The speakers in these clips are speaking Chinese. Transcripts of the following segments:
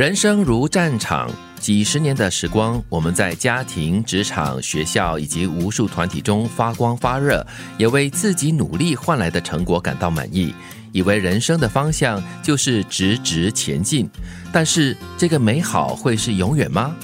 人生如战场，几十年的时光，我们在家庭、职场、学校以及无数团体中发光发热，也为自己努力换来的成果感到满意，以为人生的方向就是直直前进。但是，这个美好会是永远吗？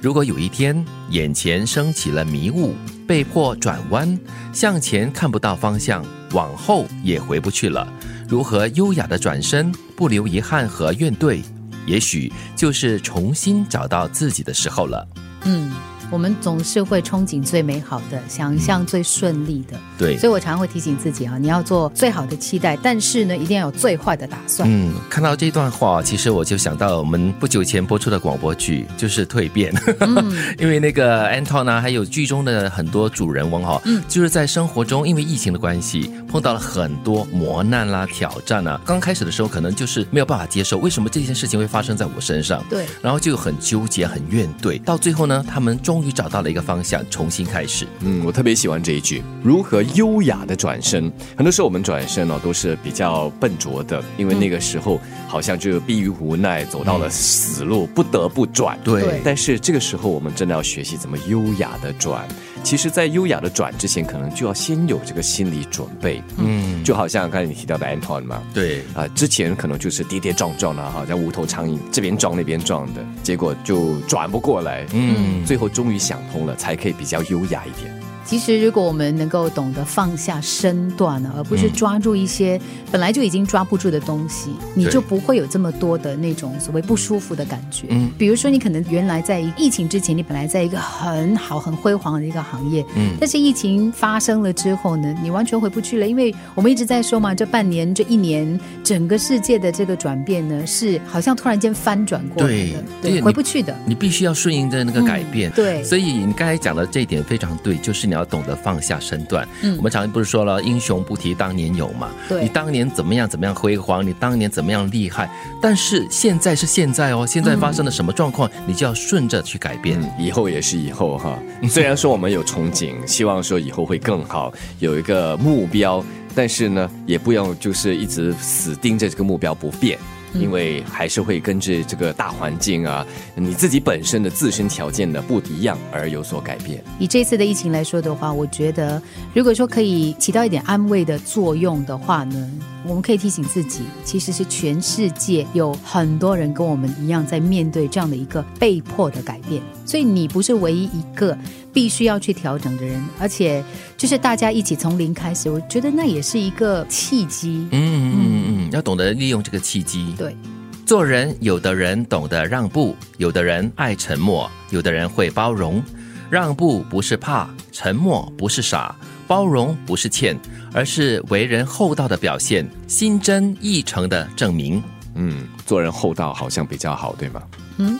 如果有一天眼前升起了迷雾，被迫转弯，向前看不到方向，往后也回不去了，如何优雅的转身，不留遗憾和怨怼？也许就是重新找到自己的时候了。嗯，我们总是会憧憬最美好的，想象最顺利的。对，所以我常常会提醒自己啊，你要做最好的期待，但是呢，一定要有最坏的打算。嗯，看到这段话，其实我就想到我们不久前播出的广播剧，就是《蜕变》。嗯，因为那个 Anton 呢，还有剧中的很多主人翁哈，嗯，就是在生活中因为疫情的关系，碰到了很多磨难啦、挑战啊。刚开始的时候，可能就是没有办法接受，为什么这件事情会发生在我身上？对，然后就很纠结、很怨怼。到最后呢，他们终于找到了一个方向，重新开始。嗯，我特别喜欢这一句：如何优雅的转身？很多时候我们转身哦，都是比较笨拙的，因为那个时候好像就逼于无奈走到了死路，不得不转。对，但是这个时候我们真的要学习怎么优雅的转。其实，在优雅的转之前，可能就要先有这个心理准备。嗯，就好像刚才你提到的 Anton 嘛，对啊，之前可能就是跌跌撞撞的哈，像无头苍蝇，这边撞那边撞的，结果就转不过来。嗯，最后终于想通了，才可以比较优雅一点。其实，如果我们能够懂得放下身段呢，而不是抓住一些本来就已经抓不住的东西，你就不会有这么多的那种所谓不舒服的感觉。嗯，比如说，你可能原来在疫情之前，你本来在一个很好、很辉煌的一个行业，嗯，但是疫情发生了之后呢，你完全回不去了。因为我们一直在说嘛，这半年、这一年，整个世界的这个转变呢，是好像突然间翻转过来的，对，回不去的。你必须要顺应着那个改变。对，所以你刚才讲的这一点非常对，就是你要。懂得放下身段，嗯，我们常不是说了，英雄不提当年勇嘛？对，你当年怎么样怎么样辉煌，你当年怎么样厉害，但是现在是现在哦，现在发生了什么状况，你就要顺着去改变，以后也是以后哈。虽然说我们有憧憬，希望说以后会更好，有一个目标，但是呢，也不要就是一直死盯着这个目标不变。因为还是会跟着这个大环境啊，你自己本身的自身条件的不一样而有所改变。以这次的疫情来说的话，我觉得如果说可以起到一点安慰的作用的话呢，我们可以提醒自己，其实是全世界有很多人跟我们一样在面对这样的一个被迫的改变，所以你不是唯一一个。必须要去调整的人，而且就是大家一起从零开始，我觉得那也是一个契机。嗯嗯嗯，要懂得利用这个契机。对，做人有的人懂得让步，有的人爱沉默，有的人会包容。让步不是怕，沉默不是傻，包容不是欠，而是为人厚道的表现，心真意诚的证明。嗯，做人厚道好像比较好，对吗？嗯，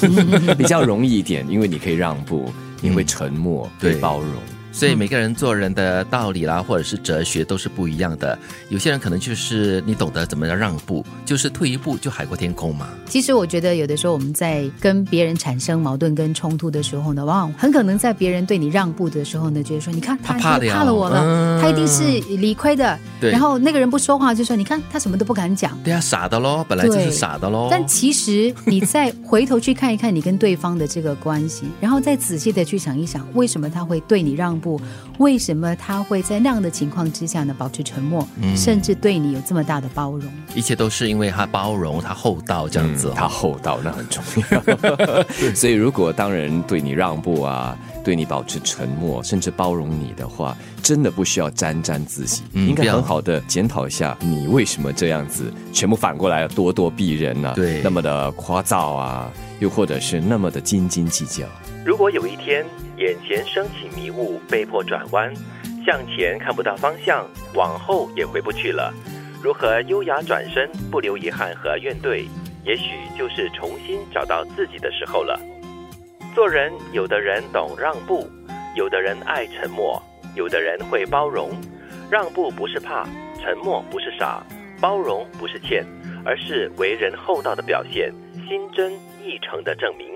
比较容易一点，因为你可以让步。你会沉默，对包容。所以每个人做人的道理啦，或者是哲学都是不一样的。有些人可能就是你懂得怎么样让步，就是退一步就海阔天空嘛。其实我觉得有的时候我们在跟别人产生矛盾跟冲突的时候呢，往往很可能在别人对你让步的时候呢，觉得说你看他怕了我了，他一定是理亏的。对。然后那个人不说话，就说你看他什么都不敢讲。对啊，傻的喽，本来就是傻的喽。但其实你再回头去看一看你跟对方的这个关系，然后再仔细的去想一想，为什么他会对你让步？为什么他会在那样的情况之下呢保持沉默，甚至对你有这么大的包容？一切都是因为他包容，他厚道这样子。他厚道那很重要。所以如果当人对你让步啊，对你保持沉默，甚至包容你的话，真的不需要沾沾自喜，应该很好的检讨一下你为什么这样子，全部反过来咄咄逼人呢？对，那么的夸张啊，又或者是那么的斤斤计较。如果有一天眼前升起迷雾，被迫转弯，向前看不到方向，往后也回不去了，如何优雅转身，不留遗憾和怨怼？也许就是重新找到自己的时候了。做人，有的人懂让步，有的人爱沉默，有的人会包容。让步不是怕，沉默不是傻，包容不是欠，而是为人厚道的表现，心真议程的证明。